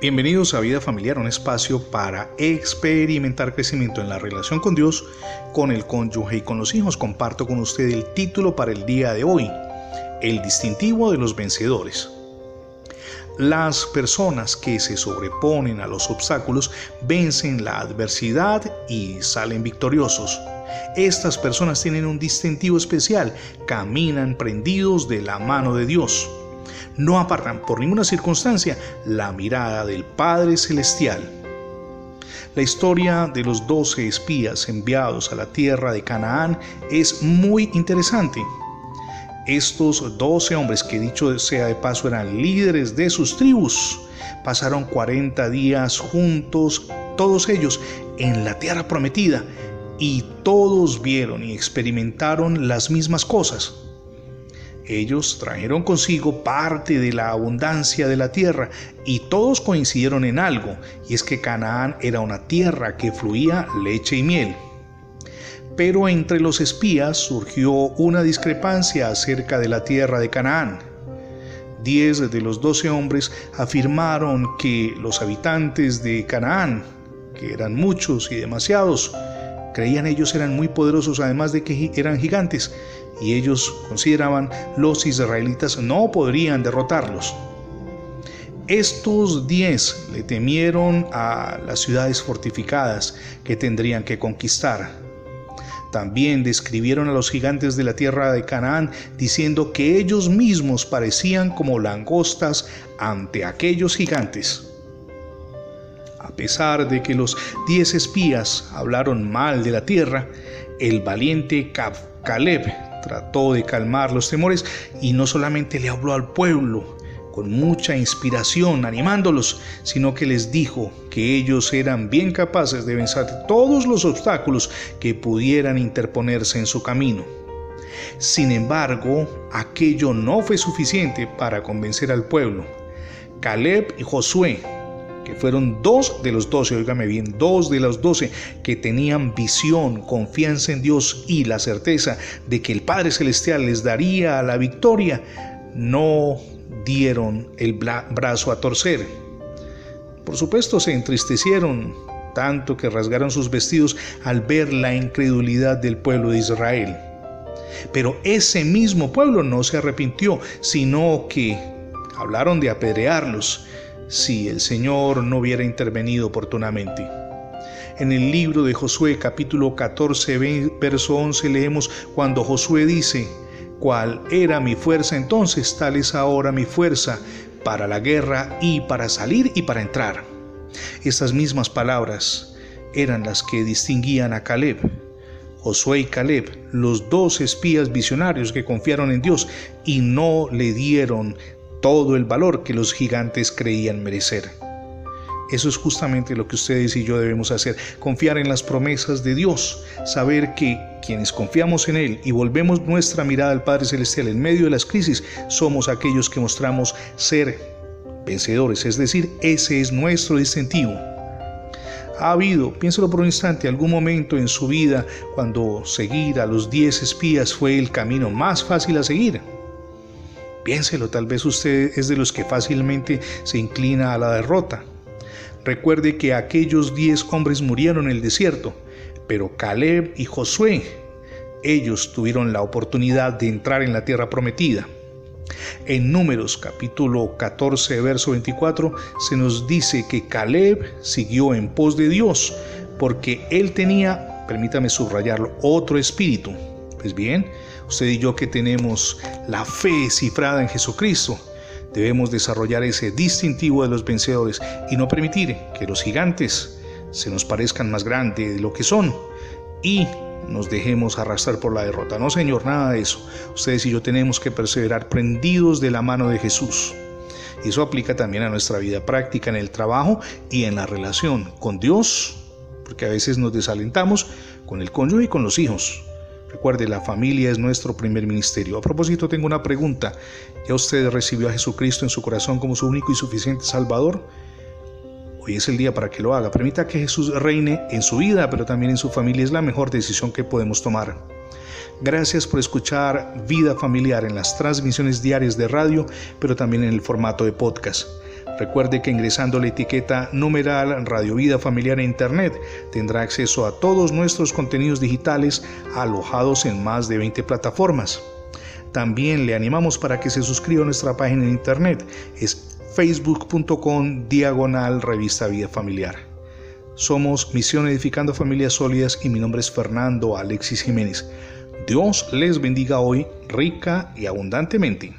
Bienvenidos a Vida Familiar, un espacio para experimentar crecimiento en la relación con Dios, con el cónyuge y con los hijos. Comparto con usted el título para el día de hoy, el distintivo de los vencedores. Las personas que se sobreponen a los obstáculos vencen la adversidad y salen victoriosos. Estas personas tienen un distintivo especial, caminan prendidos de la mano de Dios no apartan por ninguna circunstancia la mirada del Padre Celestial. La historia de los doce espías enviados a la tierra de Canaán es muy interesante. Estos doce hombres, que dicho sea de paso eran líderes de sus tribus, pasaron 40 días juntos, todos ellos, en la tierra prometida, y todos vieron y experimentaron las mismas cosas. Ellos trajeron consigo parte de la abundancia de la tierra y todos coincidieron en algo, y es que Canaán era una tierra que fluía leche y miel. Pero entre los espías surgió una discrepancia acerca de la tierra de Canaán. Diez de los doce hombres afirmaron que los habitantes de Canaán, que eran muchos y demasiados, creían ellos eran muy poderosos además de que eran gigantes y ellos consideraban los israelitas no podrían derrotarlos. Estos diez le temieron a las ciudades fortificadas que tendrían que conquistar. También describieron a los gigantes de la tierra de Canaán diciendo que ellos mismos parecían como langostas ante aquellos gigantes. A pesar de que los diez espías hablaron mal de la tierra, el valiente Caleb trató de calmar los temores y no solamente le habló al pueblo con mucha inspiración, animándolos, sino que les dijo que ellos eran bien capaces de vencer todos los obstáculos que pudieran interponerse en su camino. Sin embargo, aquello no fue suficiente para convencer al pueblo. Caleb y Josué fueron dos de los doce, oígame bien, dos de los doce que tenían visión, confianza en Dios y la certeza de que el Padre Celestial les daría la victoria, no dieron el brazo a torcer. Por supuesto se entristecieron tanto que rasgaron sus vestidos al ver la incredulidad del pueblo de Israel. Pero ese mismo pueblo no se arrepintió, sino que hablaron de apedrearlos si el Señor no hubiera intervenido oportunamente. En el libro de Josué capítulo 14, verso 11 leemos cuando Josué dice, ¿cuál era mi fuerza entonces? Tal es ahora mi fuerza para la guerra y para salir y para entrar. Estas mismas palabras eran las que distinguían a Caleb. Josué y Caleb, los dos espías visionarios que confiaron en Dios y no le dieron todo el valor que los gigantes creían merecer. Eso es justamente lo que ustedes y yo debemos hacer, confiar en las promesas de Dios, saber que quienes confiamos en Él y volvemos nuestra mirada al Padre Celestial en medio de las crisis, somos aquellos que mostramos ser vencedores, es decir, ese es nuestro distintivo. Ha habido, piénselo por un instante, algún momento en su vida cuando seguir a los diez espías fue el camino más fácil a seguir. Piénselo, tal vez usted es de los que fácilmente se inclina a la derrota. Recuerde que aquellos diez hombres murieron en el desierto, pero Caleb y Josué, ellos tuvieron la oportunidad de entrar en la tierra prometida. En Números capítulo 14, verso 24, se nos dice que Caleb siguió en pos de Dios, porque él tenía, permítame subrayarlo, otro espíritu. Pues bien, usted y yo que tenemos la fe cifrada en Jesucristo, debemos desarrollar ese distintivo de los vencedores y no permitir que los gigantes se nos parezcan más grandes de lo que son y nos dejemos arrastrar por la derrota. No, Señor, nada de eso. Ustedes y yo tenemos que perseverar prendidos de la mano de Jesús. Y eso aplica también a nuestra vida práctica en el trabajo y en la relación con Dios, porque a veces nos desalentamos con el cónyuge y con los hijos. Recuerde, la familia es nuestro primer ministerio. A propósito, tengo una pregunta. ¿Ya usted recibió a Jesucristo en su corazón como su único y suficiente Salvador? Hoy es el día para que lo haga. Permita que Jesús reine en su vida, pero también en su familia. Es la mejor decisión que podemos tomar. Gracias por escuchar Vida Familiar en las transmisiones diarias de radio, pero también en el formato de podcast. Recuerde que ingresando la etiqueta numeral Radio Vida Familiar en Internet tendrá acceso a todos nuestros contenidos digitales alojados en más de 20 plataformas. También le animamos para que se suscriba a nuestra página en Internet. Es facebook.com diagonal revista Vida Familiar. Somos Misión Edificando Familias Sólidas y mi nombre es Fernando Alexis Jiménez. Dios les bendiga hoy rica y abundantemente.